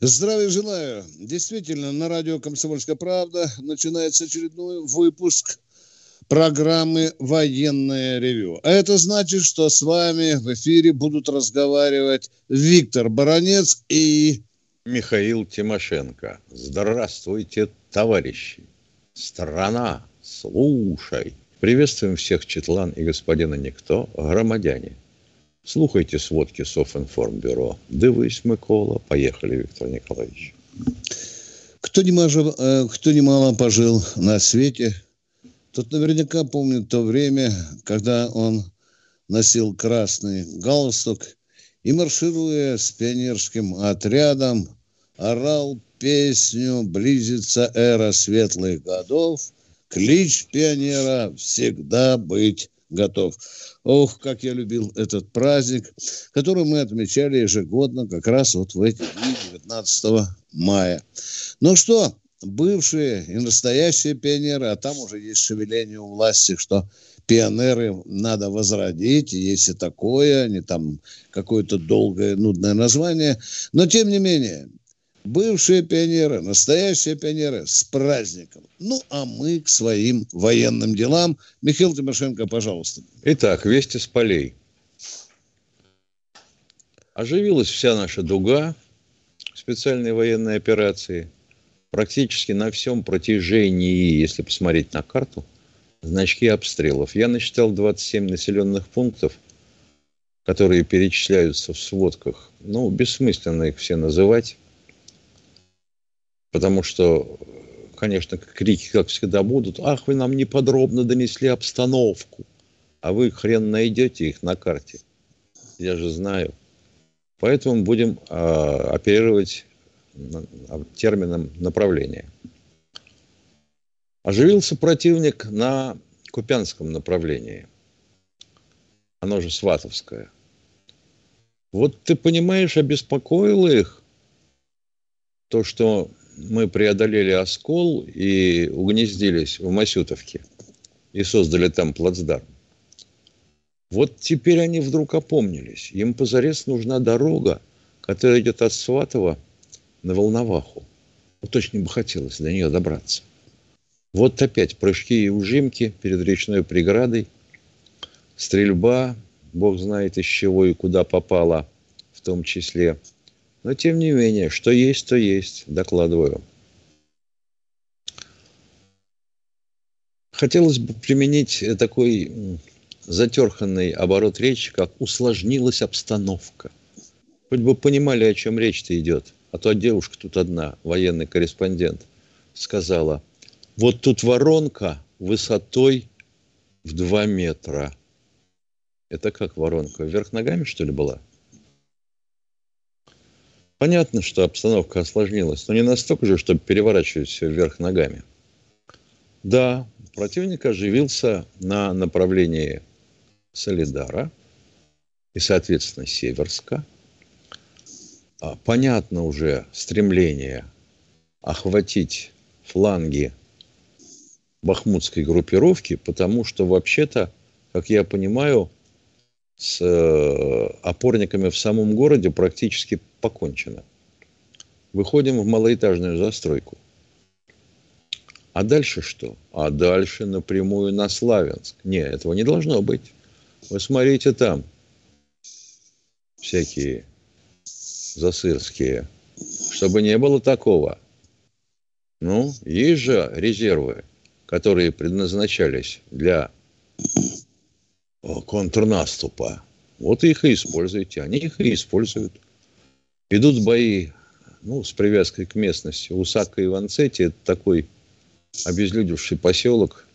Здравия желаю. Действительно, на радио «Комсомольская правда» начинается очередной выпуск программы «Военное ревю». А это значит, что с вами в эфире будут разговаривать Виктор Баранец и... Михаил Тимошенко. Здравствуйте, товарищи. Страна, слушай. Приветствуем всех Четлан и господина Никто, громадяне. Слухайте сводки Софинформбюро. Дивись, Микола. Поехали, Виктор Николаевич. Кто, немало, э, кто немало пожил на свете, тот наверняка помнит то время, когда он носил красный галстук и, маршируя с пионерским отрядом, орал песню «Близится эра светлых годов», клич пионера «Всегда быть готов». Ох, как я любил этот праздник, который мы отмечали ежегодно как раз вот в эти дни 19 мая. Ну что, бывшие и настоящие пионеры, а там уже есть шевеление у власти, что пионеры надо возродить, есть и такое, не там какое-то долгое, нудное название. Но, тем не менее, бывшие пионеры, настоящие пионеры с праздником. Ну, а мы к своим военным делам. Михаил Тимошенко, пожалуйста. Итак, вести с полей. Оживилась вся наша дуга специальной военной операции. Практически на всем протяжении, если посмотреть на карту, значки обстрелов. Я насчитал 27 населенных пунктов, которые перечисляются в сводках. Ну, бессмысленно их все называть Потому что, конечно, крики, как всегда, будут. Ах, вы нам неподробно донесли обстановку. А вы хрен найдете их на карте. Я же знаю. Поэтому будем э, оперировать термином направления. Оживился противник на Купянском направлении. Оно же Сватовское. Вот ты понимаешь, обеспокоило их то, что мы преодолели оскол и угнездились в Масютовке и создали там плацдарм. Вот теперь они вдруг опомнились. Им позарез нужна дорога, которая идет от Сватова на Волноваху. Вот очень бы хотелось до нее добраться. Вот опять прыжки и ужимки перед речной преградой, стрельба, бог знает из чего и куда попала в том числе – но, тем не менее, что есть, то есть, докладываю. Хотелось бы применить такой затерханный оборот речи, как «усложнилась обстановка». Хоть бы понимали, о чем речь-то идет. А то девушка тут одна, военный корреспондент, сказала, вот тут воронка высотой в 2 метра. Это как воронка? Вверх ногами, что ли, была? Понятно, что обстановка осложнилась, но не настолько же, чтобы переворачивать все вверх ногами. Да, противник оживился на направлении Солидара и, соответственно, Северска. А, понятно уже стремление охватить фланги бахмутской группировки, потому что вообще-то, как я понимаю, с э, опорниками в самом городе практически покончено. Выходим в малоэтажную застройку. А дальше что? А дальше напрямую на Славянск. Нет, этого не должно быть. Вы смотрите там. Всякие засырские. Чтобы не было такого. Ну, есть же резервы, которые предназначались для контрнаступа. Вот их и используйте. Они их и используют. Идут бои ну, с привязкой к местности. Усака и Ванцети – это такой обезлюдевший поселок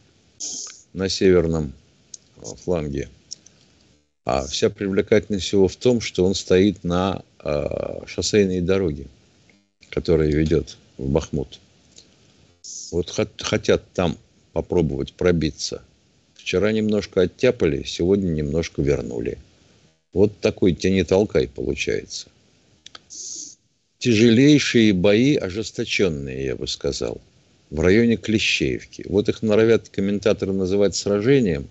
на северном а, фланге. А вся привлекательность его в том, что он стоит на э, шоссейной дороге. которая ведет в Бахмут. Вот хотят там попробовать пробиться. Вчера немножко оттяпали, сегодня немножко вернули. Вот такой тяни толкай получается. Тяжелейшие бои, ожесточенные, я бы сказал, в районе Клещеевки. Вот их норовят комментаторы называть сражением.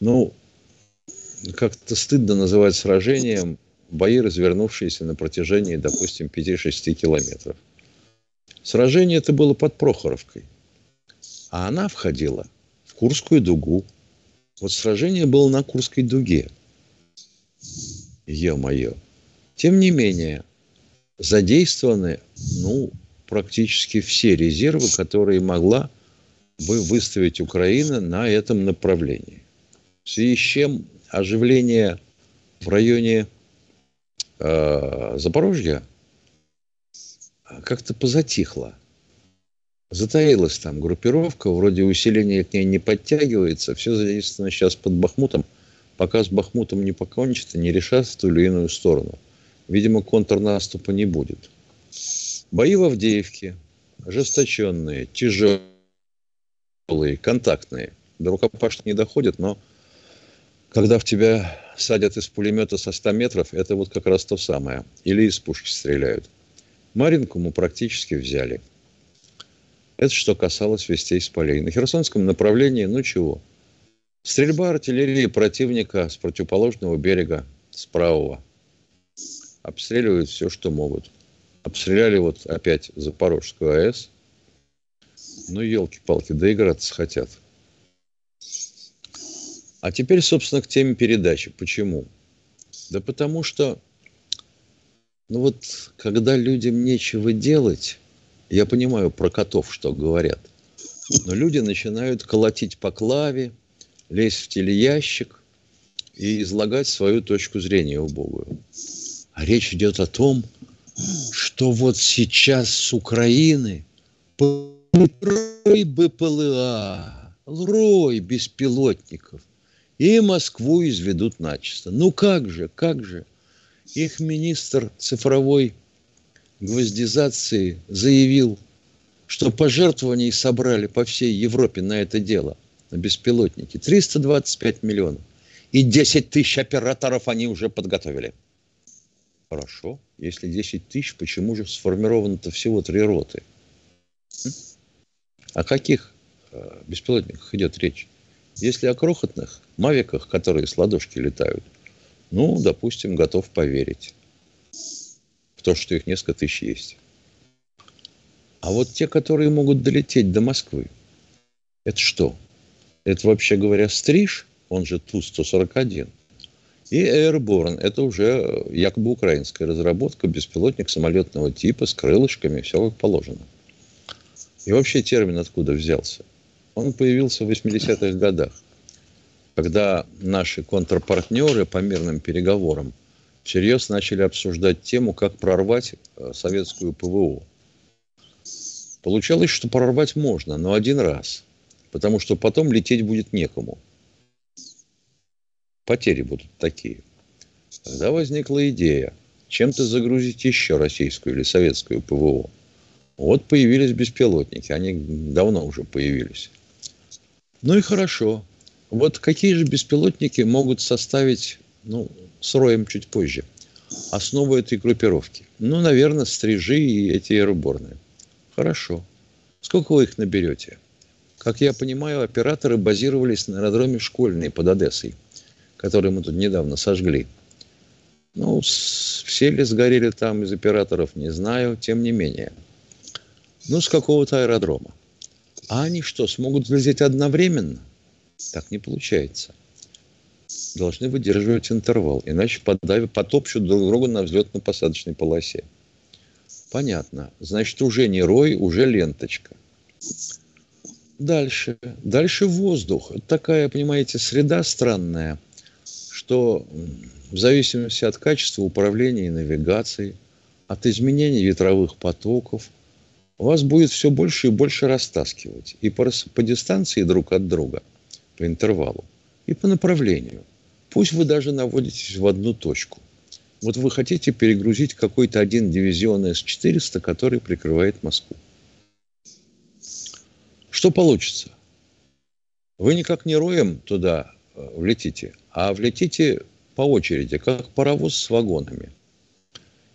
Ну, как-то стыдно называть сражением бои, развернувшиеся на протяжении, допустим, 5-6 километров. Сражение это было под Прохоровкой. А она входила в Курскую дугу. Вот сражение было на Курской дуге. Ё-моё. Тем не менее, задействованы, ну, практически все резервы, которые могла бы выставить Украина на этом направлении. В связи с чем оживление в районе э, Запорожья как-то позатихло. Затаилась там группировка, вроде усиление к ней не подтягивается, все задействовано сейчас под Бахмутом. Пока с Бахмутом не покончится, не решатся в ту или иную сторону. Видимо, контрнаступа не будет. Бои в Авдеевке, ожесточенные, тяжелые, контактные. До рукопашных не доходят, но когда в тебя садят из пулемета со 100 метров, это вот как раз то самое. Или из пушки стреляют. Маринку мы практически взяли. Это что касалось вестей с полей. На Херсонском направлении, ну чего? Стрельба артиллерии противника с противоположного берега, с правого. Обстреливают все, что могут. Обстреляли вот опять Запорожскую АЭС. Ну, елки-палки, доиграться хотят. А теперь, собственно, к теме передачи. Почему? Да потому что, ну вот, когда людям нечего делать, я понимаю про котов, что говорят, но люди начинают колотить по клаве, лезть в телеящик и излагать свою точку зрения убогую. А речь идет о том, что вот сейчас с Украины рой БПЛА, рой беспилотников, и Москву изведут начисто. Ну как же, как же? Их министр цифровой гвоздизации заявил, что пожертвований собрали по всей Европе на это дело, на беспилотники. 325 миллионов. И 10 тысяч операторов они уже подготовили. Хорошо. Если 10 тысяч, почему же сформировано-то всего три роты? О каких э, беспилотниках идет речь? Если о крохотных мавиках, которые с ладошки летают, ну, допустим, готов поверить то, что их несколько тысяч есть. А вот те, которые могут долететь до Москвы, это что? Это, вообще говоря, стриж, он же Ту-141. И Airborne – это уже якобы украинская разработка, беспилотник самолетного типа с крылышками, все как положено. И вообще термин откуда взялся? Он появился в 80-х годах, когда наши контрпартнеры по мирным переговорам всерьез начали обсуждать тему, как прорвать э, советскую ПВО. Получалось, что прорвать можно, но один раз, потому что потом лететь будет некому. Потери будут такие. Тогда возникла идея чем-то загрузить еще российскую или советскую ПВО. Вот появились беспилотники, они давно уже появились. Ну и хорошо. Вот какие же беспилотники могут составить, ну, с роем чуть позже, основу этой группировки? Ну, наверное, стрижи и эти аэроборные. Хорошо. Сколько вы их наберете? Как я понимаю, операторы базировались на аэродроме Школьный под Одессой, который мы тут недавно сожгли. Ну, все ли сгорели там из операторов, не знаю, тем не менее. Ну, с какого-то аэродрома. А они что, смогут взлететь одновременно? Так не получается. Должны выдерживать интервал, иначе подавят, потопчут друг друга на взлетно-посадочной полосе. Понятно. Значит, уже не рой, уже ленточка. Дальше. Дальше воздух. Это такая, понимаете, среда странная, что в зависимости от качества управления и навигации, от изменений ветровых потоков – вас будет все больше и больше растаскивать. И по, по дистанции друг от друга, по интервалу, и по направлению. Пусть вы даже наводитесь в одну точку. Вот вы хотите перегрузить какой-то один дивизион С-400, который прикрывает Москву. Что получится? Вы никак не роем туда э, влетите, а влетите по очереди, как паровоз с вагонами.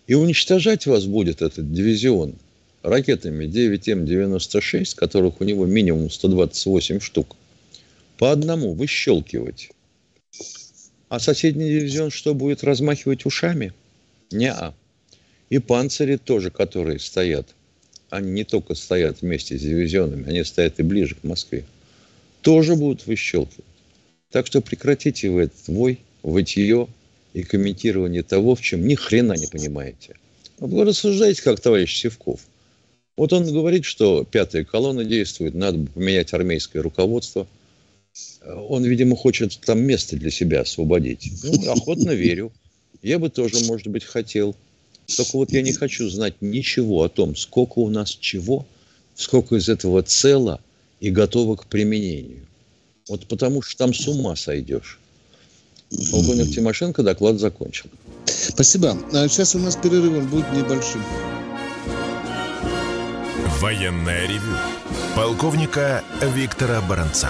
И уничтожать вас будет этот дивизион ракетами 9М-96, которых у него минимум 128 штук, по одному выщелкивать. А соседний дивизион что, будет размахивать ушами? Не-а. И панцири тоже, которые стоят, они не только стоят вместе с дивизионами, они стоят и ближе к Москве, тоже будут выщелкивать. Так что прекратите вы этот вой, вытье и комментирование того, в чем ни хрена не понимаете. Вы рассуждаете, как товарищ Севков. Вот он говорит, что пятая колонна действует, надо поменять армейское руководство. Он, видимо, хочет там место для себя освободить. Ну, охотно верю. Я бы тоже, может быть, хотел. Только вот я не хочу знать ничего о том, сколько у нас чего, сколько из этого цело и готово к применению. Вот потому что там с ума сойдешь. Полковник Тимошенко доклад закончил. Спасибо. А сейчас у нас перерыв, он будет небольшим. Военная ревю. Полковника Виктора Баранца.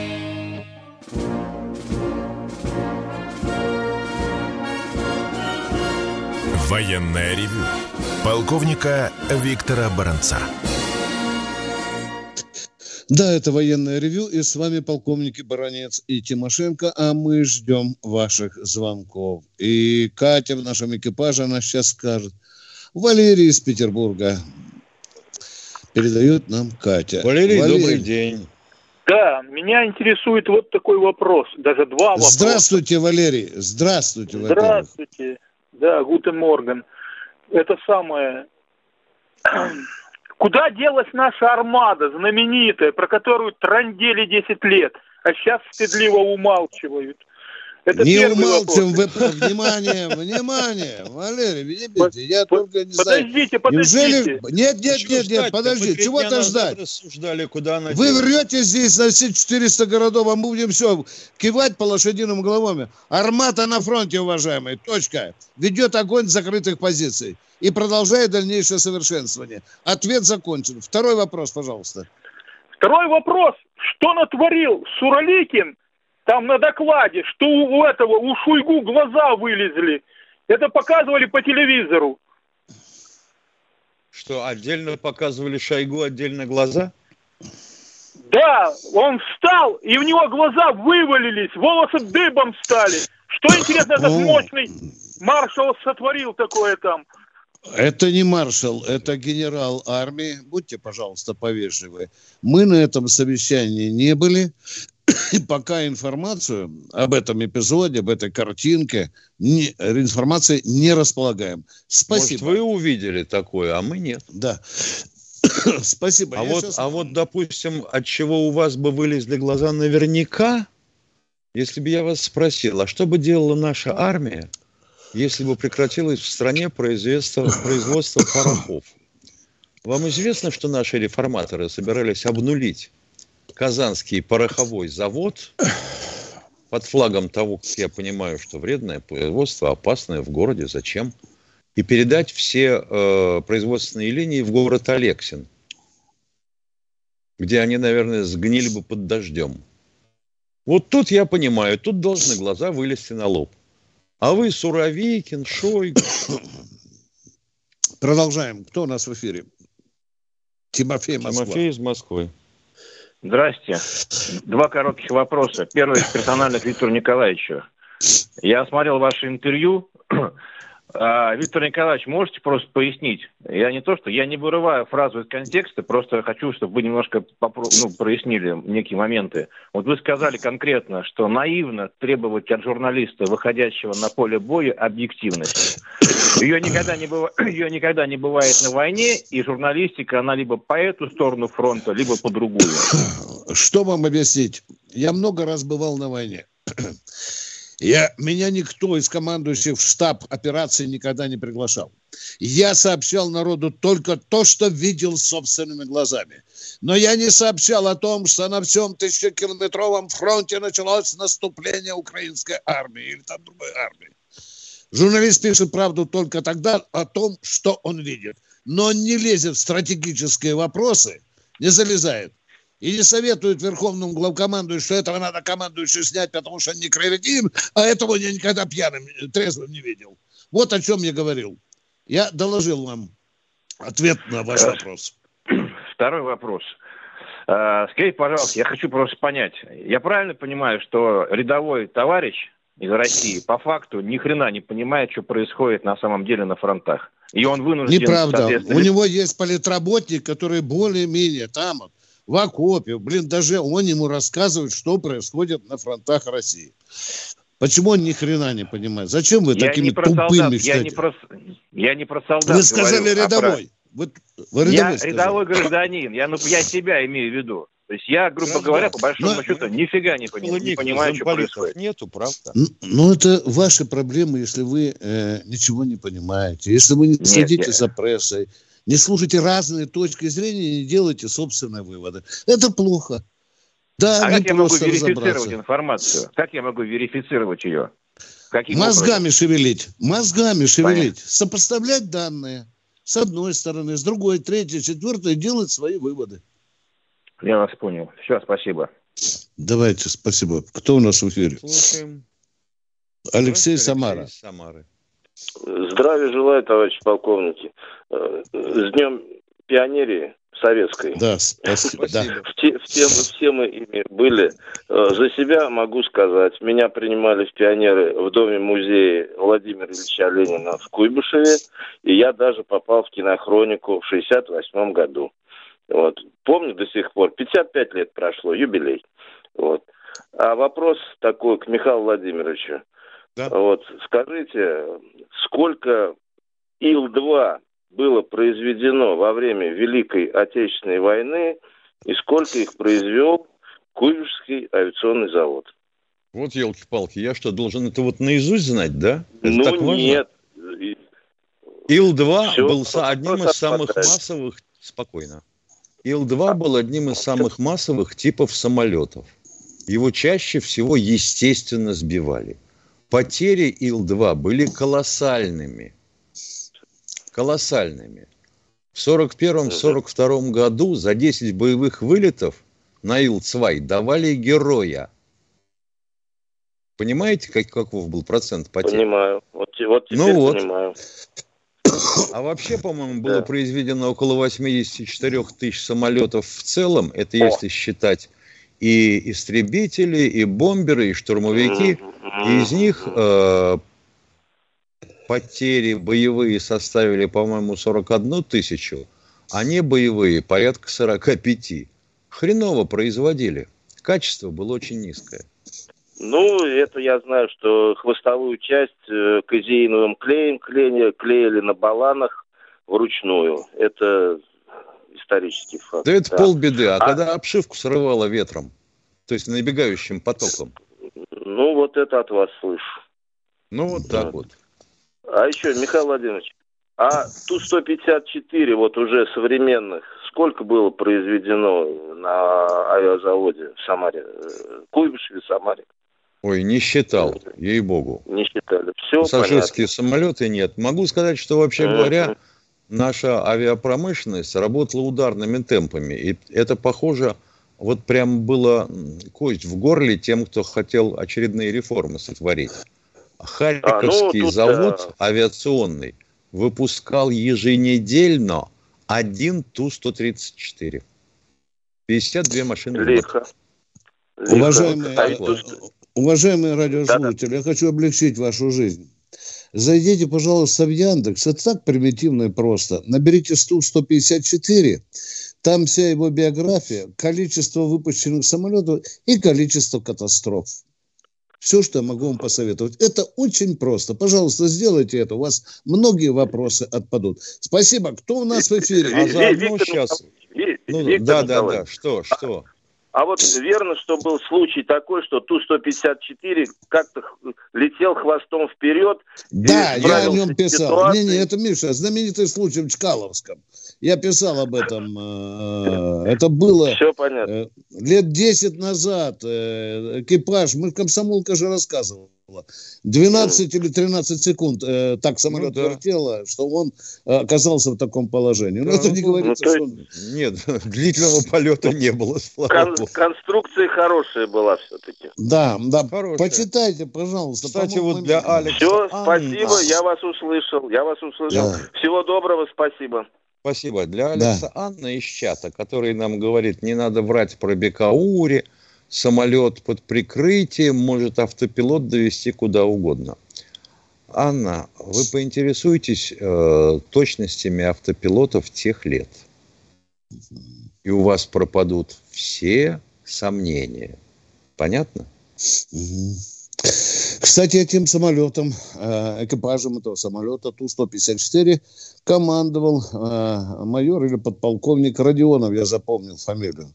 Военная ревю. Полковника Виктора Баранца. Да, это военное ревю, и с вами полковники Баранец и Тимошенко, а мы ждем ваших звонков. И Катя в нашем экипаже, она сейчас скажет. Валерий из Петербурга передает нам Катя. Валерий, Валерий, добрый день. Да, меня интересует вот такой вопрос, даже два вопроса. Здравствуйте, Валерий. Здравствуйте, Здравствуйте. Да, Гутен Морган. Это самое... Куда делась наша армада знаменитая, про которую трандели 10 лет, а сейчас стыдливо умалчивают? Это не умалчиваем, вы, внимание, внимание, Валерий, видите, я только не подождите, знаю. Подождите, Неужели... Нет, нет, нет, нет, подожди, чего-то ждать. Рассуждали, куда она вы врете здесь на все 400 городов, а мы будем все кивать по лошадиным головами. Армата на фронте, уважаемые, точка. Ведет огонь с закрытых позиций и продолжает дальнейшее совершенствование. Ответ закончен. Второй вопрос, пожалуйста. Второй вопрос. Что натворил Сураликин там на докладе, что у этого, у Шуйгу глаза вылезли. Это показывали по телевизору. Что, отдельно показывали Шойгу, отдельно глаза? Да, он встал, и у него глаза вывалились, волосы дыбом стали. Что интересно, этот мощный маршал сотворил такое там? Это не маршал, это генерал армии. Будьте, пожалуйста, повежливы. Мы на этом совещании не были. И пока информацию об этом эпизоде, об этой картинке, не, информации не располагаем. Спасибо. Может, вы увидели такое, а мы нет. Да. Спасибо. А вот, сейчас... а вот, допустим, от чего у вас бы вылезли глаза наверняка, если бы я вас спросил, а что бы делала наша армия, если бы прекратилось в стране производство, производство порохов? Вам известно, что наши реформаторы собирались обнулить Казанский пороховой завод под флагом того, как я понимаю, что вредное производство, опасное в городе, зачем? И передать все э, производственные линии в город Алексин, где они, наверное, сгнили бы под дождем. Вот тут я понимаю, тут должны глаза вылезти на лоб. А вы Суровикин, Шойгу. Продолжаем. Кто у нас в эфире? Тимофей Москва. Тимофей из Москвы. Здрасте. Два коротких вопроса. Первый из персональных Виктору Николаевичу. Я смотрел ваше интервью. А, Виктор Николаевич, можете просто пояснить? Я не то, что я не вырываю фразу из контекста, просто хочу, чтобы вы немножко попро- ну, прояснили некие моменты. Вот вы сказали конкретно, что наивно требовать от журналиста, выходящего на поле боя, объективности. Ее никогда не, быва... Ее никогда не бывает на войне, и журналистика, она либо по эту сторону фронта, либо по другую. Что вам объяснить? Я много раз бывал на войне. Я, меня никто из командующих в штаб операции никогда не приглашал. Я сообщал народу только то, что видел собственными глазами. Но я не сообщал о том, что на всем тысячекилометровом фронте началось наступление украинской армии или там другой армии. Журналист пишет правду только тогда о том, что он видит. Но он не лезет в стратегические вопросы, не залезает. И не советует верховному главкомандующему, что этого надо командующего снять, потому что он не кретин, а этого я никогда пьяным, трезвым не видел. Вот о чем я говорил. Я доложил вам ответ на ваш вопрос. Второй вопрос. А, Скажите, пожалуйста, я хочу просто понять. Я правильно понимаю, что рядовой товарищ из России по факту ни хрена не понимает, что происходит на самом деле на фронтах? И он вынужден... Неправда. соответственно, У него есть политработник, который более-менее там, в окопе, блин, даже он ему рассказывает, что происходит на фронтах России. Почему он ни хрена не понимает? Зачем вы Я такими не про тупыми солдат, я не про, я не про солдат Вы сказали говорю, а про- рядовой. Вы, вы Я рядовой сказали. рядовой гражданин, я, ну, я себя имею в виду. То есть я, грубо Правда. говоря, по большому Но- счету, нифига не, пони- не Холодильников, понимаю, что происходит. нету, правда? Ну, это ваши проблемы, если вы э, ничего не понимаете, если вы не Нет, следите я- за прессой, не слушаете разные точки зрения, не делаете собственные выводы. Это плохо. Да, А как я могу верифицировать информацию? Как я могу верифицировать ее? Каким Мозгами шевелить, мозгами шевелить, Понятно. сопоставлять данные с одной стороны, с другой, третьей, четвертой, делать свои выводы. образом? Я вас понял. Все, спасибо. Давайте, спасибо. Кто у нас в эфире? Слушаем. Алексей Здравствуйте, Самара. Алексей Самары. Здравия желаю, товарищи полковники. Э, С днем пионерии советской. Да, спасибо. Да. В те- в те- все мы ими были. Э, За себя могу сказать, меня принимали в пионеры в доме-музее Владимира Ильича Ленина в Куйбышеве, и я даже попал в кинохронику в 68 году. Вот. Помню до сих пор, 55 лет прошло, юбилей. Вот. А вопрос такой к Михаилу Владимировичу. Да. Вот, скажите, сколько Ил-2 было произведено во время Великой Отечественной войны и сколько их произвел Куйбышевский авиационный завод? Вот елки-палки, я что, должен это вот наизусть знать, да? Это ну так важно? нет. И- Ил-2 Всё, был одним из самых отмотать. массовых... Спокойно. Ил-2 был одним из самых массовых типов самолетов. Его чаще всего, естественно, сбивали. Потери Ил-2 были колоссальными. Колоссальными. В 41-42 году за 10 боевых вылетов на Ил-2 давали героя. Понимаете, как, каков был процент потерь? Понимаю. Вот, вот Ну теперь вот. понимаю. А вообще, по-моему, было Да. произведено около 84 тысяч самолетов в целом. Это если считать и истребители, и бомберы, и штурмовики. И из них э, потери боевые составили, по-моему, 41 тысячу, а не боевые порядка 45. Хреново производили. Качество было очень низкое. Ну, это я знаю, что хвостовую часть э, казеиновым клеем клеили, клеили на баланах вручную. Это исторический факт. Да это да. полбеды. А, А- когда обшивку срывало ветром, то есть набегающим потоком, Ну, вот это от вас слышу. ну вот так вот. А еще, Михаил Владимирович, а Ту-154 вот уже современных, сколько было произведено на авиазаводе в Самаре? Э, Куйбышеве, Самаре? Ой, не считал, ей-богу. Не считали. Все Пассажирские самолеты нет. Могу сказать, что вообще говоря, наша авиапромышленность работала ударными темпами. И это похоже, вот прям было кость в горле тем, кто хотел очередные реформы сотворить. Харьковский А, ну, тут, завод да. авиационный выпускал еженедельно один Ту-134. 52 машины. Лихо. Лихо. Уважаемые, А уважаемые радиослушатели, я хочу облегчить вашу жизнь. Зайдите, пожалуйста, в Яндекс. Это так примитивно и просто. Наберите Сту-154. Там вся его биография, количество выпущенных самолетов и количество катастроф. Все, что я могу вам посоветовать. Это очень просто. Пожалуйста, сделайте это. У вас многие вопросы отпадут. Спасибо. Кто у нас в эфире? А заодно сейчас... Ну, да, да, да. Что, что? А вот верно, что был случай такой, что Ту-154 как-то летел хвостом вперед. Да, я о нем писал. Не-не, это, Миша, знаменитый случай в Чкаловском. Я писал об этом. Э, это было Все понятно. Э, лет 10 назад. Э, экипаж, мы комсомолка же рассказывал было. 12 или 13 секунд э, так самолет ну, да. вертело, что он э, оказался в таком положении. Но да, это не ну, говорится, ну, что... Он... Нет, длительного полета не было. Кон- конструкция хорошая была все-таки. Да, да. Хорошая. Почитайте, пожалуйста. Кстати, вот для Алекса... Все, спасибо, я вас услышал. Я вас услышал. Да. Всего доброго, спасибо. Спасибо. Для Алекса да. Анна из чата, который нам говорит, не надо врать про Бекаури, самолет под прикрытием может автопилот довести куда угодно. Анна, вы поинтересуетесь э, точностями автопилотов тех лет, и у вас пропадут все сомнения. Понятно? Кстати, этим самолетом, э, экипажем этого самолета Ту-154 командовал э, майор или подполковник Родионов, я запомнил фамилию.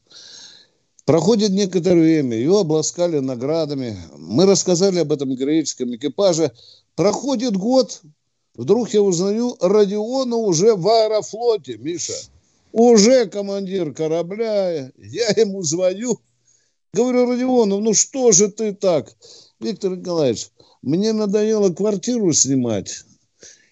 Проходит некоторое время, его обласкали наградами. Мы рассказали об этом героическом экипаже. Проходит год, вдруг я узнаю, Родиона уже в аэрофлоте, Миша. Уже командир корабля. Я ему звоню. Говорю, Родионов, ну что же ты так? Виктор Николаевич, мне надоело квартиру снимать.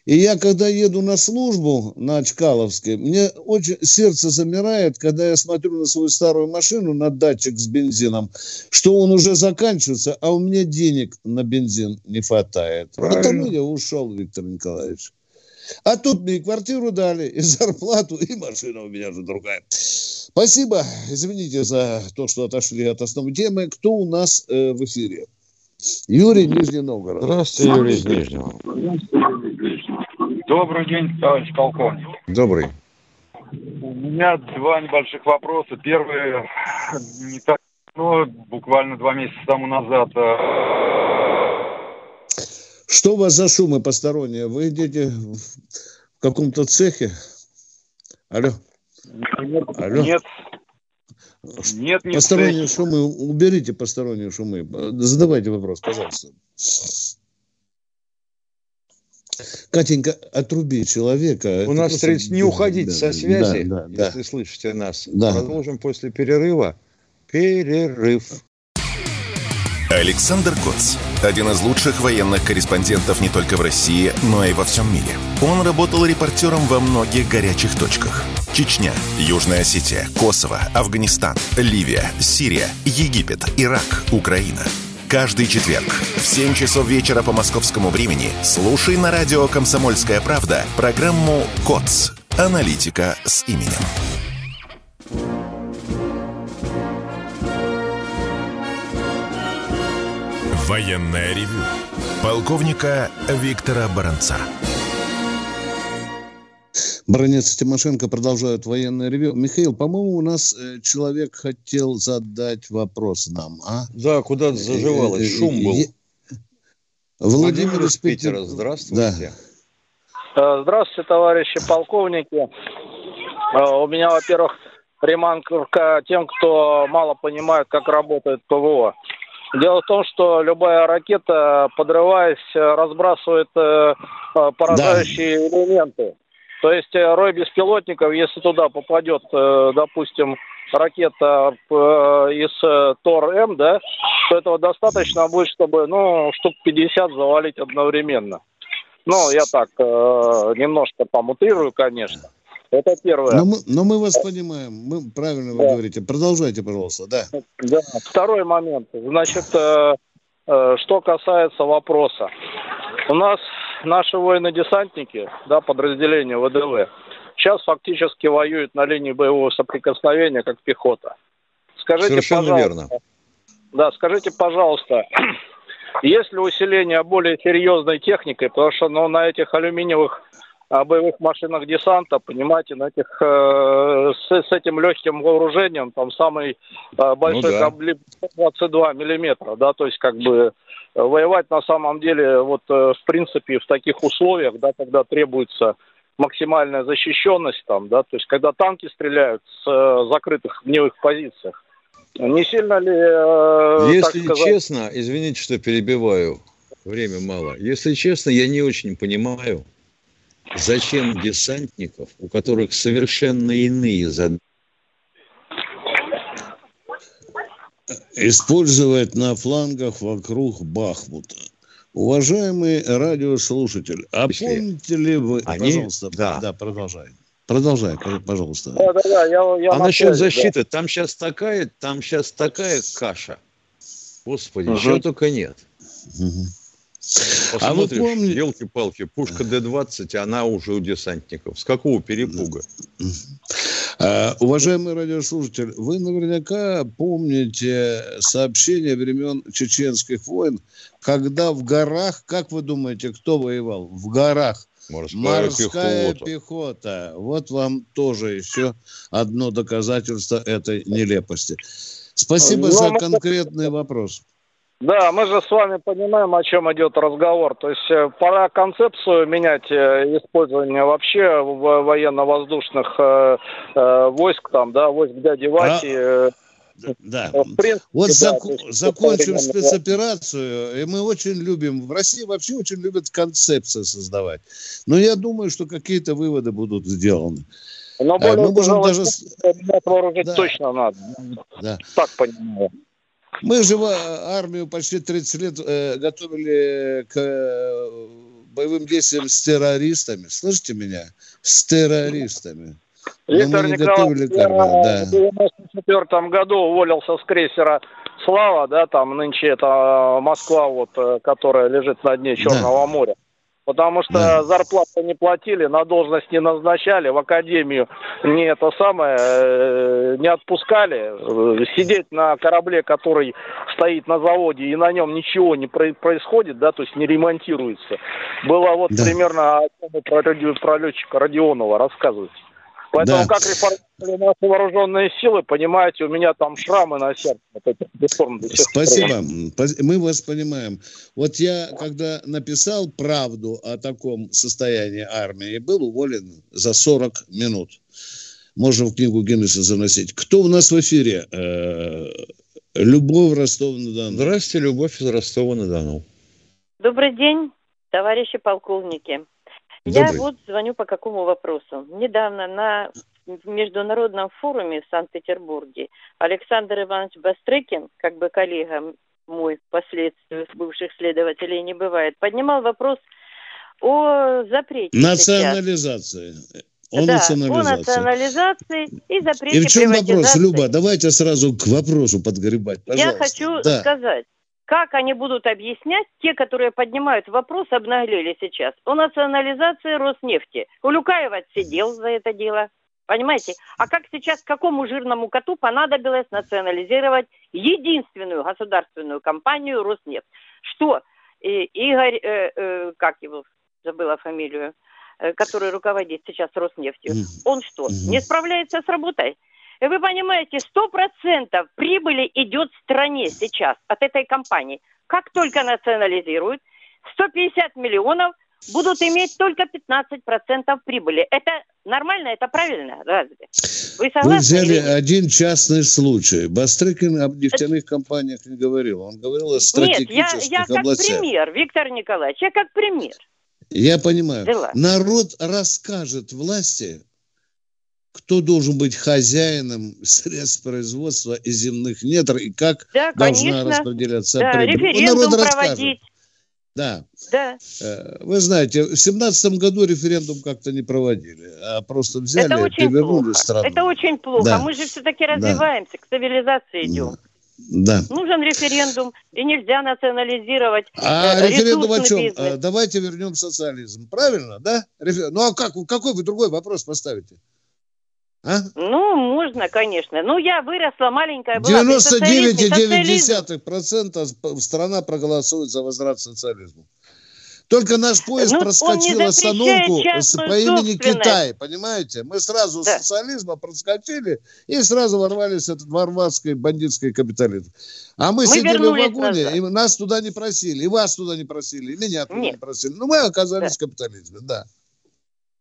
И я, когда еду на службу на Чкаловской, мне очень сердце замирает, когда я смотрю на свою старую машину, на датчик с бензином, что он уже заканчивается, а у меня денег на бензин не хватает. Правильно. Потому я ушел, Виктор Николаевич. А тут мне и квартиру дали, и зарплату, и машина у меня же другая. Спасибо. Извините за то, что отошли от основной темы. Кто у нас э, в эфире? Юрий Нижний Новгород. Здравствуйте, Юрий из Нижнего. Добрый день, товарищ полковник. Добрый. У меня два небольших вопроса. Первый, не так ну, буквально два месяца тому назад. Э, Что у вас за шумы посторонние? Вы идете в каком-то цехе? Алло. Нет, Алло. нет, нет, не Посторонние шумы, уберите посторонние шумы. Задавайте вопрос, пожалуйста. Катенька, отруби человека. У нас просто... 30 не уходить да, со связи, да, да, если да. слышите нас. Да. Продолжим после перерыва. Перерыв. Александр Коц. Один из лучших военных корреспондентов не только в России, но и во всем мире. Он работал репортером во многих горячих точках. Чечня, Южная Осетия, Косово, Афганистан, Ливия, Сирия, Египет, Ирак, Украина. Каждый четверг в 7 часов вечера по московскому времени слушай на радио «Комсомольская правда» программу «КОЦ. Аналитика с именем». Военное ревю полковника Виктора Баранца. Бронец Тимошенко продолжают военное ревю. Михаил, по-моему, у нас э, человек хотел задать вопрос нам, а? Да, куда-то заживалось, э, шум был. Владимир из Питера, здравствуйте. Да. Э, здравствуйте, товарищи полковники. У меня, во-первых, реманка тем, кто мало понимает, как работает ПВО. Дело в том, что любая ракета, подрываясь, разбрасывает э, э поражающие да. элементы. То есть э, рой беспилотников, если туда попадет, э, допустим, ракета э, из ТОР-М, да, то этого достаточно будет, чтобы, ну, штук 50 завалить одновременно. Ну, я так немножко там утрирую, конечно. Это первое. Но мы, но мы вас понимаем. Мы правильно вы говорите. Продолжайте, пожалуйста. Да. да. Второй момент. Значит, э, э, что касается вопроса. У нас наши воины-десантники, да, подразделения ВДВ, сейчас фактически воюют на линии боевого соприкосновения как пехота. Скажите, Совершенно пожалуйста, верно. Да, скажите, пожалуйста, Есть ли усиление более серьезной техникой? Потому что ну, на этих алюминиевых а, боевых машинах десанта, понимаете, на этих, э, с, с этим легким вооружением, там самый э, большой Ну да. калибр 22 миллиметра, да, то есть как бы воевать на самом деле вот э, в принципе в таких условиях, да, когда требуется максимальная защищенность там, да, то есть когда танки стреляют с э, закрытых огневых позициях, не сильно ли, э, Если сказать, честно, извините, что перебиваю, время мало. Если честно, я не очень понимаю, зачем десантников, у которых совершенно иные задачи, использовать на флангах вокруг Бахмута. Уважаемый радиослушатель, а помните ли вы... они- Пожалуйста, да. да, продолжай. Продолжай, пожалуйста. да, да, да, я, я а на насчет связи, да. защиты, там сейчас такая, там сейчас такая каша. Господи, Мгм. чего только нет. Мгм. А вы помните- елки-палки, пушка Д-20, она уже у десантников. С какого перепуга? А, Уважаемый радиослушатель, вы наверняка помните сообщения времен чеченских войн, когда в горах, как вы думаете, кто воевал? В горах Морская, морская пехота. пехота. Вот вам тоже еще одно доказательство этой нелепости. Спасибо Ну, за мы- конкретный вопрос. Да, мы же с вами понимаем, о чем идет разговор. То есть э, пора концепцию менять э, использования вообще военно-воздушных э, э, войск, там, да, войск дяди Васи. э, Да. в принципе, Вот да, зак- есть закончим спецоперацию, и мы очень любим, в России вообще очень любят концепции создавать. Но я думаю, что какие-то выводы будут сделаны. Но А, более мы можем даже... вооружить Да. точно надо. Да. Так понимаю. Мы же в- армию почти 30 лет э, готовили к э, боевым действиям с террористами. Слышите меня? С террористами. Но Виктор не Николаевич, я да. в 94 году уволился с крейсера «Слава», да, там нынче это Москва, вот, э, которая лежит на дне Черного моря. Потому что Да. зарплату не платили, на должность не назначали, в академию не это самое, э, не отпускали. Э, Сидеть на корабле, который стоит на заводе, и на нем ничего не про- происходит, да, то есть не ремонтируется. Было вот Да. примерно о чем про, про летчика Родионова рассказывать. Поэтому Да. как реформировали наши вооруженные силы, понимаете, у меня там шрамы на сердце. Вот сих пор. Спасибо. Мы вас понимаем. Вот я, когда написал правду о таком состоянии армии, был уволен за 40 минут. Можно в книгу Гиннесса заносить. Кто у нас в эфире? Э, Любовь Ростов-на-Дону. Здравствуйте, Любовь из Ростова-на-Дону. Добрый день, товарищи полковники. Я Добрый. вот звоню по какому вопросу. Недавно на международном форуме в Санкт-Петербурге Александр Иванович Бастрыкин, как бы коллега мой впоследствии бывших следователей не бывает, поднимал вопрос о запрете. Национализация. О да, о национализации. национализации и запрете И в чем вопрос. Люба? Давайте сразу к вопросу подгребать. Я Пожалуйста. хочу Да. сказать, как они будут объяснять, те, которые поднимают вопрос, обнаглели сейчас, о национализации Роснефти. Улюкаев отсидел за это дело. Понимаете? А как сейчас какому жирному коту понадобилось национализировать единственную государственную компанию Роснефть? Что э, Игорь, э, э, как его, забыла фамилию, э, который руководит сейчас Роснефтью, он что, не справляется с работой? И вы понимаете, сто процентов прибыли идет стране сейчас от этой компании. Как только национализируют, 150 миллионов будут иметь только 15% прибыли. Это нормально, это правильно, разве? Вы Вы согласны? взяли или нет? один частный случай. Бастрыкин об нефтяных компаниях не говорил. Он говорил о Нет, я, стратегических я как областях. пример, Виктор Николаевич, я как пример. Я понимаю. Дела. Народ расскажет власти, кто должен быть хозяином средств производства и земных недр, и как Да, должна конечно. распределяться Да, прибыль. Референдум народ проводить. Да. Да. Э, Вы знаете, в семнадцатом году референдум как-то не проводили, а просто взяли, это очень перевернули плохо. страну. Это очень плохо. Да. Мы же все-таки Да. развиваемся, к цивилизации идем. Да. Нужен референдум, и нельзя национализировать А э, референдум о чем? бизнес. Э, Давайте вернем социализм. Правильно, да? Ну а как, какой вы другой вопрос поставите? А? Ну, можно, конечно. Ну, я выросла, маленькая была. при социализме. Социализм. 99,9% страна проголосует за возврат социализму. Только наш поезд Ну, проскочил остановку с- по имени. Китай, понимаете? Мы сразу Да. социализма проскочили и сразу ворвались в этот варварский бандитский капитализм. А мы, Мы сидели в вагоне, назад. и нас туда не просили, и вас туда не просили, и меня туда Нет. не просили. Ну, мы оказались в капитализме, да.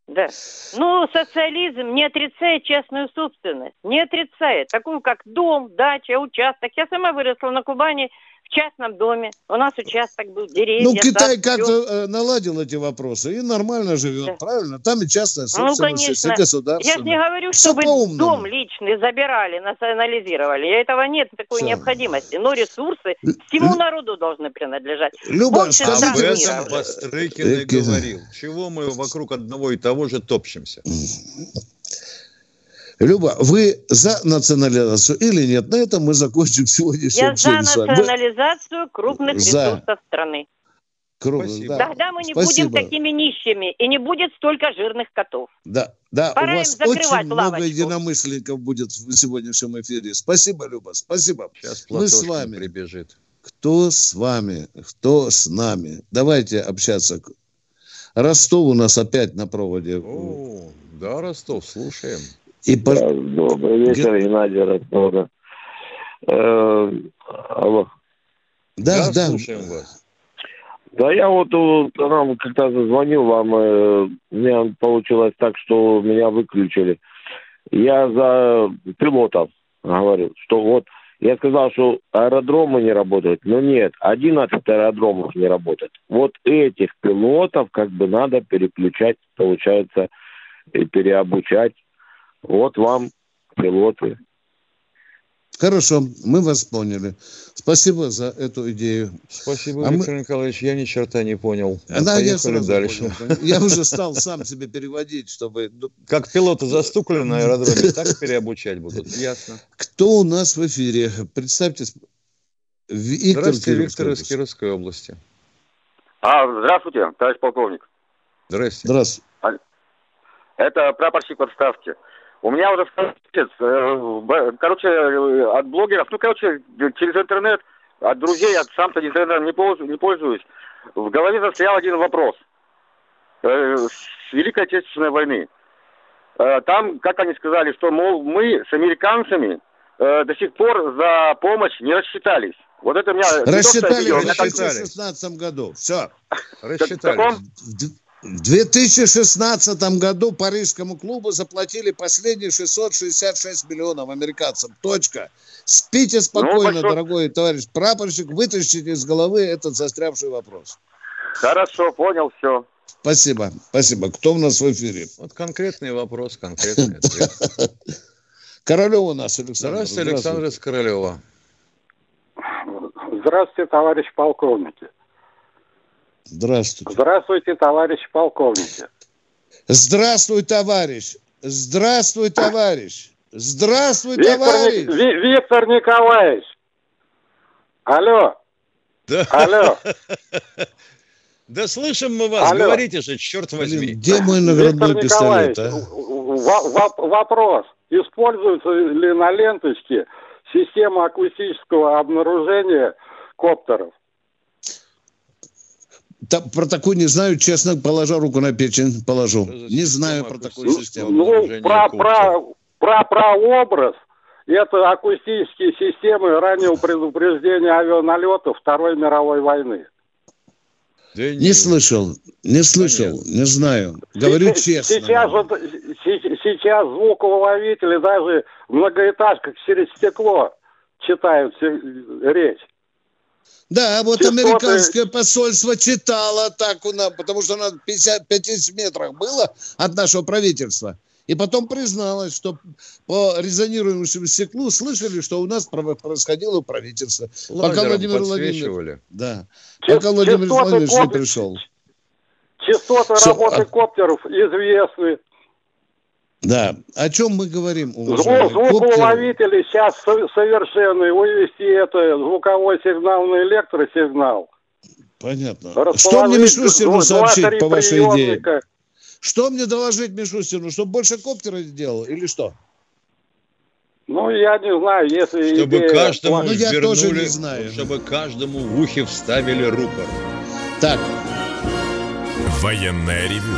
Да. Ну, социализм не отрицает частную собственность. Не отрицает. Такую, как дом, дача, участок. Я сама выросла на Кубани в частном доме. У нас участок был, деревья, Ну, Китай сад, как-то всё. э, наладил эти вопросы и нормально живет, Да. правильно? Там и частная Ну, собственность, конечно. и Я государственная. же не говорю, Всё чтобы по-умному. дом личный забирали, национализировали. И этого нет такой Всё. необходимости. Но ресурсы всему народу должны принадлежать. Люба, Больше скажите, Об этом мира. Бастрыкин и говорил. Чего мы вокруг одного и того же топчемся? Люба, вы за национализацию или нет? На этом мы закончим сегодняшнее Я за национализацию крупных За. ресурсов страны. Круглый, Спасибо. да. Тогда мы не Спасибо. будем такими нищими, и не будет столько жирных котов. Да, да, Пора у им вас закрывать очень много лавочку. единомышленников будет в сегодняшнем эфире. Спасибо, Люба, спасибо. Сейчас Мы с вами. прибежит. Кто с вами, кто с нами? Давайте общаться. Ростов у нас опять на проводе. О, да, Ростов, слушаем. И по- Да, добрый вечер, Геннадий Ростова. Э, алло. Да, да. слушаем вас. Да я вот э, нам как-то зазвонил вам, э, у меня получилось так, что меня выключили. Я за пилотов говорил, что вот я сказал, что аэродромы не работают, но нет, 11 аэродромов не работает. Вот этих пилотов как бы надо переключать, получается, и переобучать. Вот вам пилоты. Хорошо, мы вас поняли. Спасибо за эту идею. Спасибо, А мы- Виктор Николаевич. Я ни черта не понял. Да, я сразу дальше. понял. Я уже стал сам себе переводить, чтобы... ну, Как пилоты застукали на аэродроме, так переобучать будут. Ясно. Кто у нас в эфире? Представьтесь. Виктор Здравствуйте, Виктор из. Кировской области. А, здравствуйте, товарищ полковник. Здрасте. Здравствуйте. Это прапорщик в отставке. У меня уже второй месяц, э, короче, э, от блогеров, ну, короче, через интернет, от друзей, от сам-то интернетом не пользуюсь, не пользуюсь. В голове застрял один вопрос. Э, С Великой Отечественной войны. Там, как они сказали, что, мол, мы с американцами до сих пор за помощь не рассчитались. Вот это меня... не то, что Рассчитали в меня так- 2016 году. Все. Рассчитали. В 2016 году Парижскому клубу заплатили последние 666 миллионов американцам. Точка. Спите спокойно, большой- дорогой товарищ прапорщик. Вытащите из головы этот застрявший вопрос. Хорошо, понял, все. Спасибо. Спасибо. Кто у нас в эфире? Вот конкретный вопрос, конкретный ответ. Королев у нас, Александр. Здравствуйте, Александр из Королева. Здравствуйте, товарищ полковники. Здравствуйте. Здравствуйте, товарищ полковники. Здравствуй, товарищ. Здравствуй, товарищ. Здравствуй, Виктор, товарищ. Ви- Виктор Николаевич. Алло. Да. Алло. Да слышим мы вас, Алло. говорите же, черт возьми. Блин, где мой Виктор наградной пистолет, Николаевич, а? в- в- вопрос. Используется ли на ленточке система акустического обнаружения коптеров? Та- про такую не знаю, честно, положа руку на печень, положу. Не знаю про такую акустического систему. Ну, про, коптера? про, про прообраз это акустические системы раннего предупреждения авианалетов Второй мировой войны. Да Не слышал, не слышал, не знаю. Говорю Сейчас- честно. Сейчас, вот, се- сейчас звуковловители даже в многоэтажках через стекло читают се- речь. Да, вот Частоты- американское посольство читало так, у нас, потому что оно в 50, 50 метрах было от нашего правительства. И потом призналось, что по резонирующему стеклу слышали, что у нас про- происходило у правительства. Пока Владимир Владимирович... Да. Пока Владимир Владимирович не пришел. Частоты работы а- коптеров известны. Да. О чем мы говорим, Звук, уважаемые? Коптеры. звуковловители сейчас со- совершенные. Вывести это звуковой сигнал на электросигнал. Понятно. Что мне Мишустину сообщить по вашей идее? приемника. Что мне доложить Мишустину? Чтобы больше коптера сделал или что? Ну, я не знаю, если... Чтобы идея- каждому Ну, я тоже вернули- не знаю. Чтобы каждому в ухе вставили рупор. Так, Военное ревю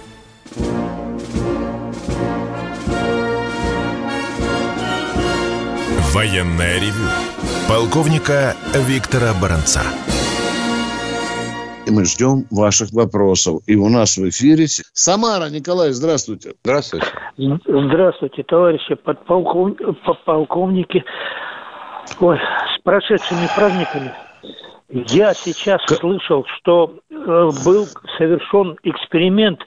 Военное ревю полковника Виктора Баранца. и мы ждем ваших вопросов. И у нас в эфире Самара. Николай, здравствуйте. Здравствуйте. Здравствуйте, товарищи подполков... подполковники. Ой, с прошедшими праздниками. Я сейчас слышал, что э, был совершен эксперимент.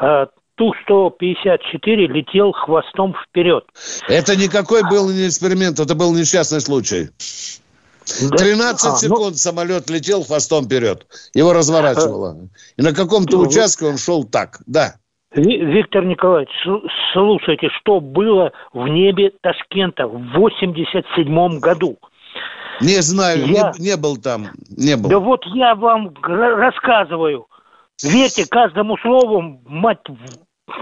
Э, Ту-154 летел хвостом вперед. Это никакой был не эксперимент, это был несчастный случай. 13 А, ну- секунд самолет летел хвостом вперед. Его разворачивало. И на каком-то Ну, участке он шел так. Да. Ви- Виктор Николаевич, слу- слушайте, что было в небе Ташкента в 87 году? Не знаю, Я- не, не был там. Не был. Да вот я вам рассказываю. Верьте каждому слову, мать...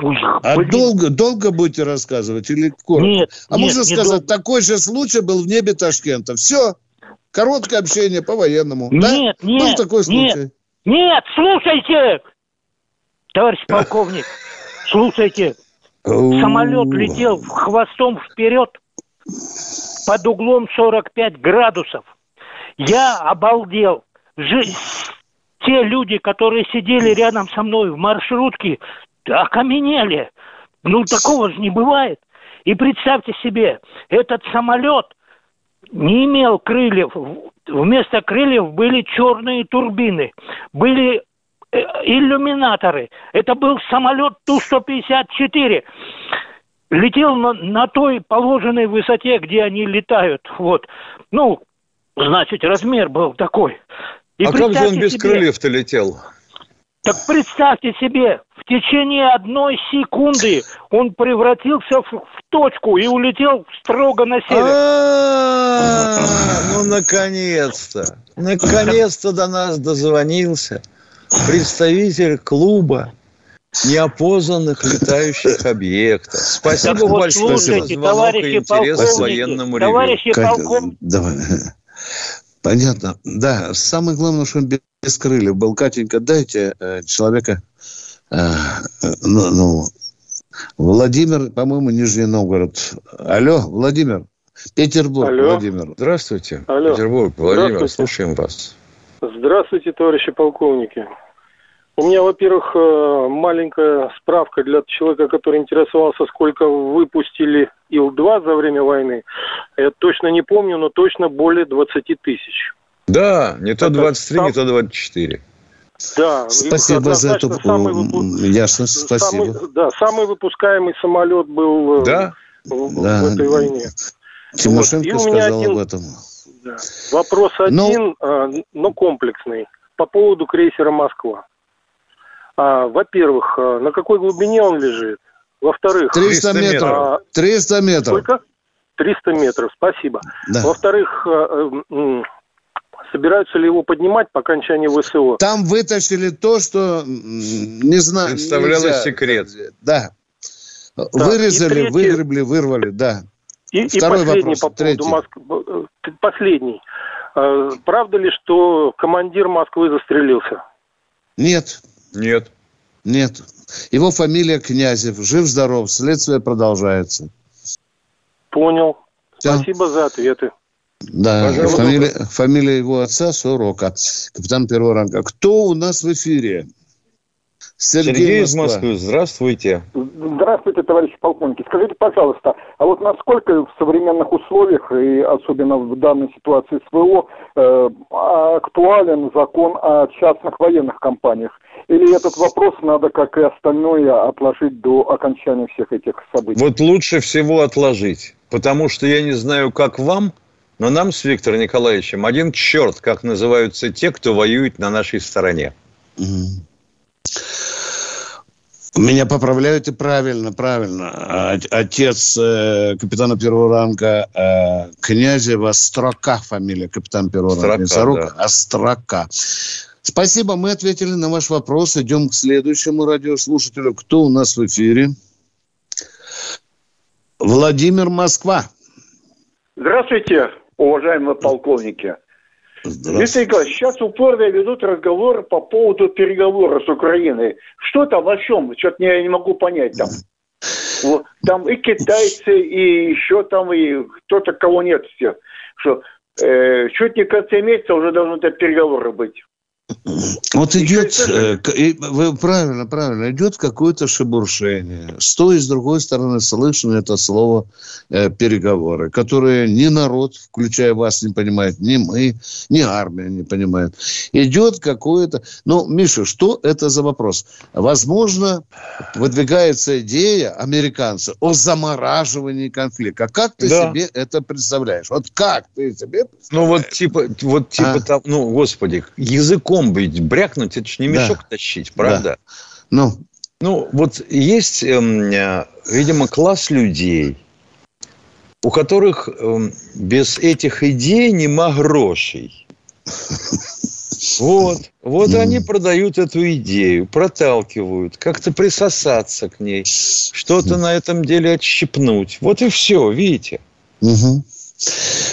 Ой, А блин. долго, долго будете рассказывать или коротко? Нет, а нет, можно не сказать, долго. такой же случай был в небе Ташкента. Все. Короткое общение по-военному. да? Нет, Был нет, такой нет. случай. Нет, слушайте! Товарищ полковник, слушайте. Самолет летел хвостом вперед под углом 45 градусов. Я обалдел. Жи- Те люди, которые сидели рядом со мной в маршрутке, окаменели. Ну, такого же не бывает. И представьте себе, этот самолет не имел крыльев. Вместо крыльев были черные турбины, были э, иллюминаторы. Это был самолет Ту-154. Летел на, на той положенной высоте, где они летают. Вот. Ну, значит, размер был такой. И а как же он без себе- крыльев-то летел? так представьте себе, в течение одной секунды он превратился в, в точку и улетел строго на север. А, Ну, наконец-то. Наконец-то до нас дозвонился представитель клуба неопознанных летающих объектов. Спасибо Так вот, большое за слушайте, звонок товарищи и интерес к полковники, военному ревю. товарищи Катя, полков- давай. Понятно. Да, самое главное, что он без крыльев был. Катенька, дайте э, человека, э, э, ну, ну, Владимир, по-моему, Нижний Новгород. Алло, Владимир. Петербург, Алло. Владимир. Здравствуйте, Алло. Петербург, Владимир, Здравствуйте. слушаем вас. Здравствуйте, товарищи полковники. У меня, во-первых, э, маленькая справка для человека, который интересовался, сколько выпустили Ил-2 за время войны. Я точно не помню, но точно более 20 тысяч. Да, не то Это 23, не сам- то 24. Да, Спасибо за эту однозначно самый выпу-. Спасибо. самый- да, самый выпускаемый самолет был э, Да? в, Да. в этой войне. Тимошенко Вот, сказал один- об этом. Да. Вопрос Ну- один, а, но комплексный. По поводу крейсера «Москва». А, во-первых, а, на какой глубине он лежит? Во-вторых... 300 300 метров. а, 300 метров. сколько? 300 метров, спасибо. Да. Во-вторых, а, м, собираются ли его поднимать по окончании ВСО? Там вытащили то, что не знаю. Представляло нельзя. секрет. Да. и Вырезали, третий- выгребли, вырвали, да. И, и последний вопрос, по поводу третий. Москвы. э, Последний. Правда ли, что командир Москвы застрелился? Нет, Нет. нет. Его фамилия Князев. Жив-здоров. Следствие продолжается. Понял. Да. Спасибо за ответы. Да, Пожалуйста. фамилия, фамилия его отца Сорока, капитан первого ранга. Кто у нас в эфире? Сергей, Сергей из. Москвы, здравствуйте. Здравствуйте, товарищи полковники. Скажите, пожалуйста, а вот насколько в современных условиях, и особенно в данной ситуации СВО, э, актуален закон о частных военных компаниях? Или этот вопрос надо, как и остальное, отложить до окончания всех этих событий? Вот лучше всего отложить, потому что я не знаю, как вам, но нам с Виктором Николаевичем один черт, как называются те, кто воюет на нашей стороне. Мгм. Меня поправляют и правильно, правильно. А- Отец э, капитана первого ранга э, Князева Строка, фамилия капитан первого ранга. Не Строка, Сорока, а Строка. Спасибо, мы ответили на ваш вопрос. Идем к следующему радиослушателю. Кто у нас в эфире? Владимир Москва. Здравствуйте, уважаемые полковники. Виктор Николаевич, сейчас упорно ведут разговоры по поводу переговоров с Украиной. Что там, о чем? Что-то я не могу понять там. Вот, там и китайцы, и еще там, и кто-то, кого нет всех. Что, э, чуть не в конце месяца уже должны это переговоры быть. Вот идет, э, вы правильно, правильно, идет какое-то шебуршение. С той и с другой стороны слышно это слово э, переговоры, которые ни народ, включая вас, не понимает, ни мы, ни армия не понимает. Идет какое-то... Ну, Миша, что это за вопрос? Возможно, выдвигается идея американцев о замораживании конфликта. А как ты Да. себе это представляешь? Вот как ты себе Ну вот типа, вот типа А. там, ну господи, языком быть, брякнуть, это ж не Да. мешок тащить, правда? Ну, Ну, вот есть, эм, э, видимо, класс людей, у которых эм, без этих идей нема грошей. Вот, вот они продают эту идею, проталкивают, как-то присосаться к ней, что-то на этом деле отщипнуть. Вот и все, видите. Мгм.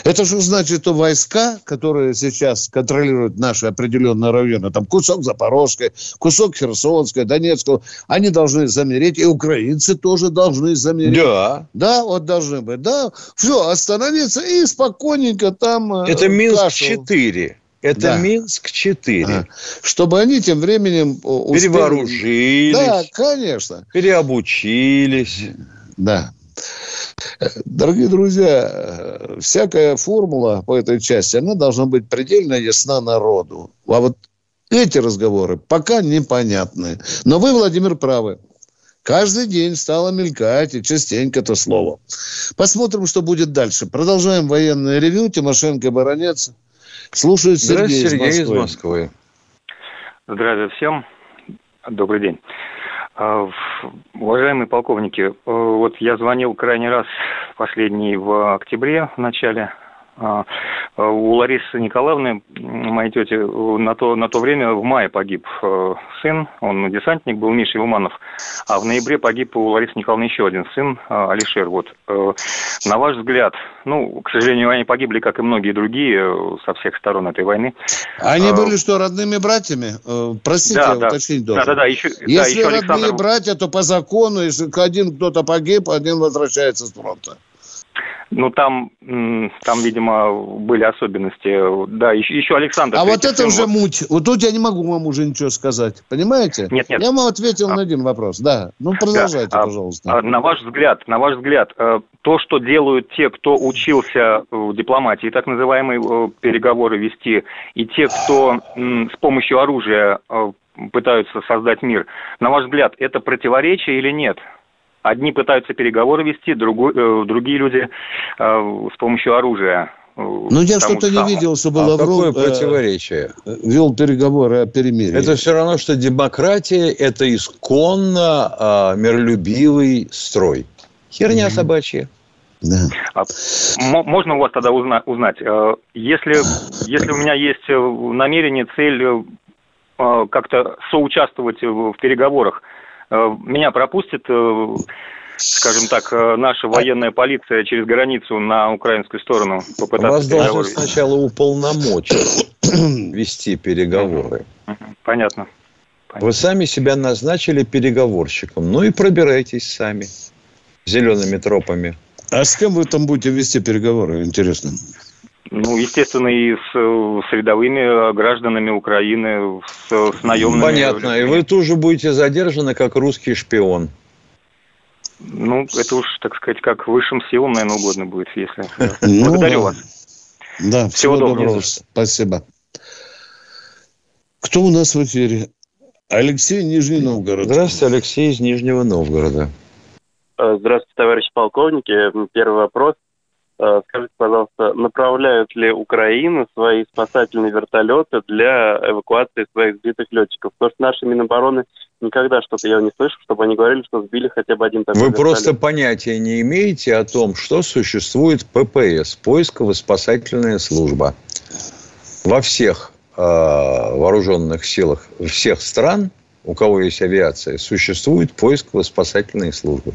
Это же значит, что войска, которые сейчас контролируют наши определенные районы, там кусок Запорожской, кусок Херсонской, Донецкого, они должны замереть, и украинцы тоже должны замереть. Да. Да, вот должны быть. Да, все, остановиться и спокойненько там... э, Это кашу. Минск-4. Это Да. Минск-4. А, Чтобы они тем временем э, успели- Перевооружились. Да, конечно. Переобучились. Да. Дорогие друзья, всякая формула по этой части, она должна быть предельно ясна народу. А вот эти разговоры пока непонятны. Но вы, Владимир, правы. Каждый день стало мелькать, и частенько это слово. Посмотрим, что будет дальше. Продолжаем военное ревю. Тимошенко, Баранец. Слушает Сергей, Здравствуйте, Сергей из из Москвы. Москвы. Здравия всем. Добрый день. А, Уважаемые полковники, э, вот я звонил крайний раз последний в октябре в начале. А, э, У Ларисы Николаевны, моей тети, на то, на то время в мае погиб э, сын, он десантник был, Миша Илманов, а в ноябре погиб у Ларисы Николаевны еще один сын, э, Алишер. Вот, на ваш взгляд, ну, к сожалению, они погибли, как и многие другие, со всех сторон этой войны. Они были что, родными братьями? Простите, Да, я да. уточнить должен. Да-да-да, еще- да, Если еще родные Александр- братья, то по закону, если один кто-то погиб, один возвращается с фронта. Ну, там, там, видимо, были особенности. Да, еще, еще Александр. А вот это сын, уже муть. Вот тут я не могу вам уже ничего сказать. Понимаете? Нет, нет. Я вам ответил на один вопрос. Да. Ну, продолжайте, Да, а, пожалуйста. а, На ваш взгляд, на ваш взгляд, э, то, что делают те, кто учился в дипломатии, так называемые э, переговоры вести, и те, кто с помощью оружия э, пытаются создать мир, на ваш взгляд, это противоречие или нет? Одни пытаются переговоры вести, другой- э, другие люди э, с помощью оружия. э, Ну, я что-то не видел, что А было какое э, противоречие? Вел переговоры о перемирии. Это все равно, что демократия – это исконно а, миролюбивый строй. Херня собачья. Да. А мо- можно у вас тогда узна- узнать, э, если, если у меня есть э, намерение, цель э, э, как-то соучаствовать в в переговорах, э, меня пропустит, э, скажем так, э, наша военная полиция через границу на украинскую сторону попытаться Вас должны сначала уполномочить вести переговоры. Понятно. Вы сами себя назначили переговорщиком. Ну и пробирайтесь сами зелеными тропами. А с кем вы там будете вести переговоры, интересно? Ну, естественно, и с, с рядовыми гражданами Украины, с, с наемными... Понятно. И вы тоже будете задержаны как русский шпион. Ну, это уж, так сказать, как высшим силам, наверное, угодно будет, если... Ну, Благодарю да. вас. Да, всего, Всего доброго. доброго. Спасибо. Кто у нас в эфире? Алексей Нижний Новгород. Здравствуйте, Алексей из Нижнего Новгорода. Э, Здравствуйте, товарищи полковники. М, Первый вопрос. Э, Скажите, пожалуйста, направляют ли Украина свои спасательные вертолеты для эвакуации своих сбитых летчиков? Потому что наши Минобороны никогда что-то я не слышу, чтобы они говорили, что сбили хотя бы один такой Вы вертолет. просто понятия не имеете о том, что существует ППС, поисково-спасательная служба. Во всех э, вооруженных силах всех стран, у кого есть авиация, существуют поисково-спасательные службы.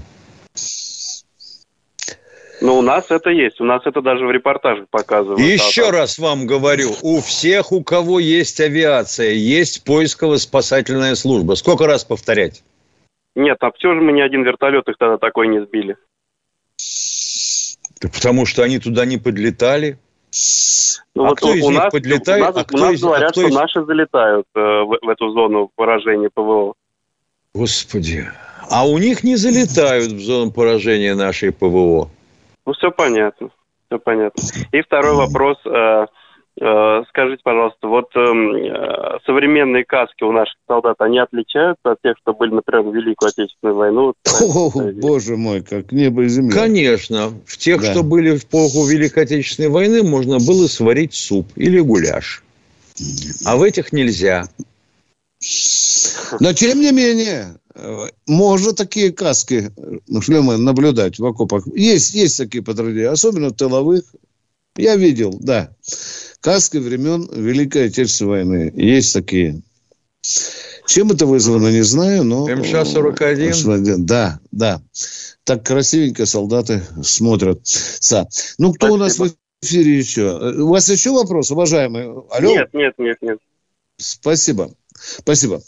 Ну, у нас это есть. У нас это даже в репортажах показывают. А еще так- раз вам говорю, у всех, у кого есть авиация, есть поисково-спасательная служба. Сколько раз повторять? Нет, а все же мы ни один вертолет их тогда такой не сбили. Да потому что они туда не подлетали. Ну, а вот кто у, из у них нас, подлетает? У нас, а у кто нас из- а говорят, кто что из- наши залетают э, в, в эту зону поражения ПВО. Господи. А у них не залетают в зону поражения нашей ПВО. Ну, все понятно. Все понятно. И второй вопрос. э, э, Скажите, пожалуйста, вот эм, э, современные каски у наших солдат, они отличаются от тех, что были, например, в Великую Отечественную войну? О, боже мой, как небо и земля. Конечно. В тех, Да. что были в эпоху Великой Отечественной войны, можно было сварить суп или гуляш. А в этих нельзя. Но тем не менее, можно такие каски, шлемы наблюдать в окопах. Есть, есть такие подразделения, особенно тыловых. Я видел, да. Каски времен Великой Отечественной войны. Есть такие. Чем это вызвано, не знаю, но... МШ-41? Да, да. Так красивенько солдаты смотрят. Са. Ну, кто у нас в эфире еще? У вас еще вопрос, уважаемый? Алло? Нет, нет, нет, нет. Спасибо. Спасибо.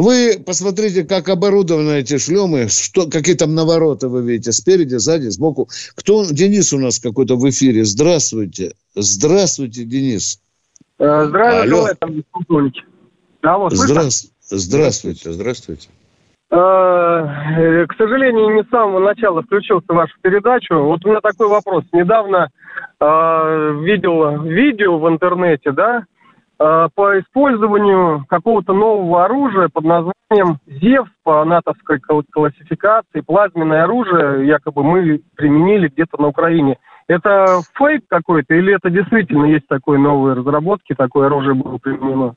Вы посмотрите, как оборудованы эти шлемы, что, какие там навороты вы видите, спереди, сзади, сбоку. Кто, Денис у нас какой-то в эфире. Здравствуйте. Здравствуйте, Денис. Э, Здравия Алло. полковник. Алло? Здравствуйте. Здравствуйте. Здравствуйте. Э, э, К сожалению, не с самого начала включился в вашу передачу. Вот у меня такой вопрос. Недавно э, видел видео в интернете, да, по использованию какого-то нового оружия под названием «Зевс» по натовской кл- классификации. Плазменное оружие якобы мы применили где-то на Украине. Это фейк какой-то или это действительно есть такой новые разработки, такое оружие было применено?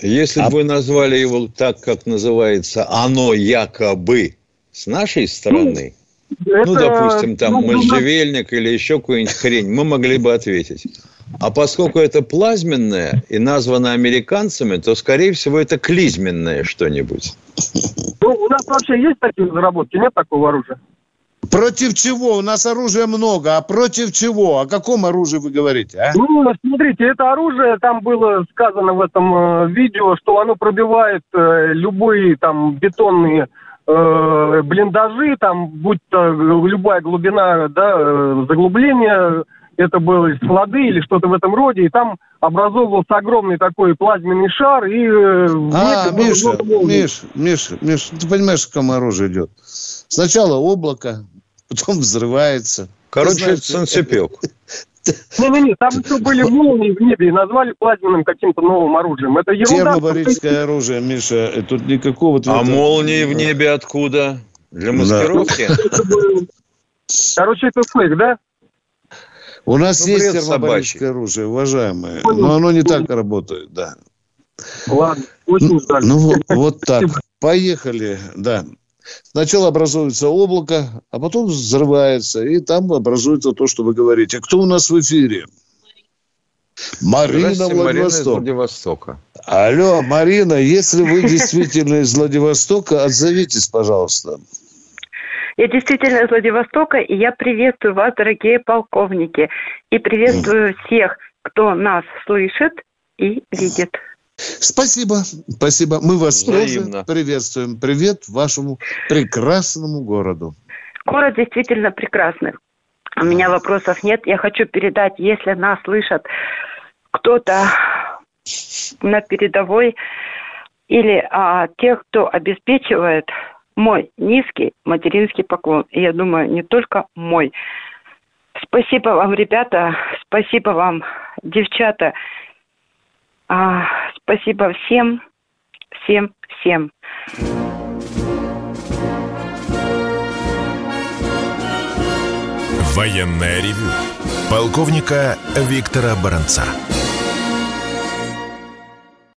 Если бы вы назвали его так, как называется «оно якобы» с нашей стороны, ну, это, допустим, там ну, ну, можжевельник или еще какую-нибудь хрень, мы могли бы ответить. А поскольку это плазменное и названо американцами, то, скорее всего, это клизменное что-нибудь. Ну, у нас вообще есть такие разработки? Нет такого оружия? Против чего? У нас оружия много. А против чего? О каком оружии вы говорите? А? Ну, смотрите, это оружие, там было сказано в этом э, видео, что оно пробивает э, любые там бетонные э, блиндажи, там, будь то любая глубина, да, э, заглубления, это было склады или что-то в этом роде, и там образовывался огромный такой плазменный шар, и... э, в А, было Миша, много молний. Миш, Миш, Миш, ты понимаешь, к какому оружию идет? Сначала облако, потом взрывается. Короче, знаешь, это солнцепек. Не-не-не, там еще были молнии в небе и назвали плазменным каким-то новым оружием. Это ерунда. Термобарическое оружие, Миша, и тут никакого... А молнии в небе откуда? Для маскировки? Короче, это фейк, да? У нас Ну, есть термобарическое оружие, уважаемые, но оно не так работает, да. Ладно, очень жаль. Ну, вот, вот так. Поехали, да. Сначала образуется облако, а потом взрывается, и там образуется то, что вы говорите. Кто у нас в эфире? Марина Здравствуйте, Марина из Владивосток. Владивостока. Алло, Марина, если вы действительно из Владивостока, отзовитесь, пожалуйста. Я действительно из Владивостока, и я приветствую вас, дорогие полковники, и приветствую всех, кто нас слышит и видит. Спасибо, спасибо. Мы вас Взаимно. тоже приветствуем. Привет вашему прекрасному городу. Город действительно прекрасный. У меня вопросов нет. Я хочу передать, если нас слышат кто-то на передовой или а, тех, кто обеспечивает мой низкий материнский поклон. И я думаю, не только мой. Спасибо вам, ребята. Спасибо вам, девчата. А, спасибо всем, всем, всем. Военная ревю. Полковника Виктора Баранца.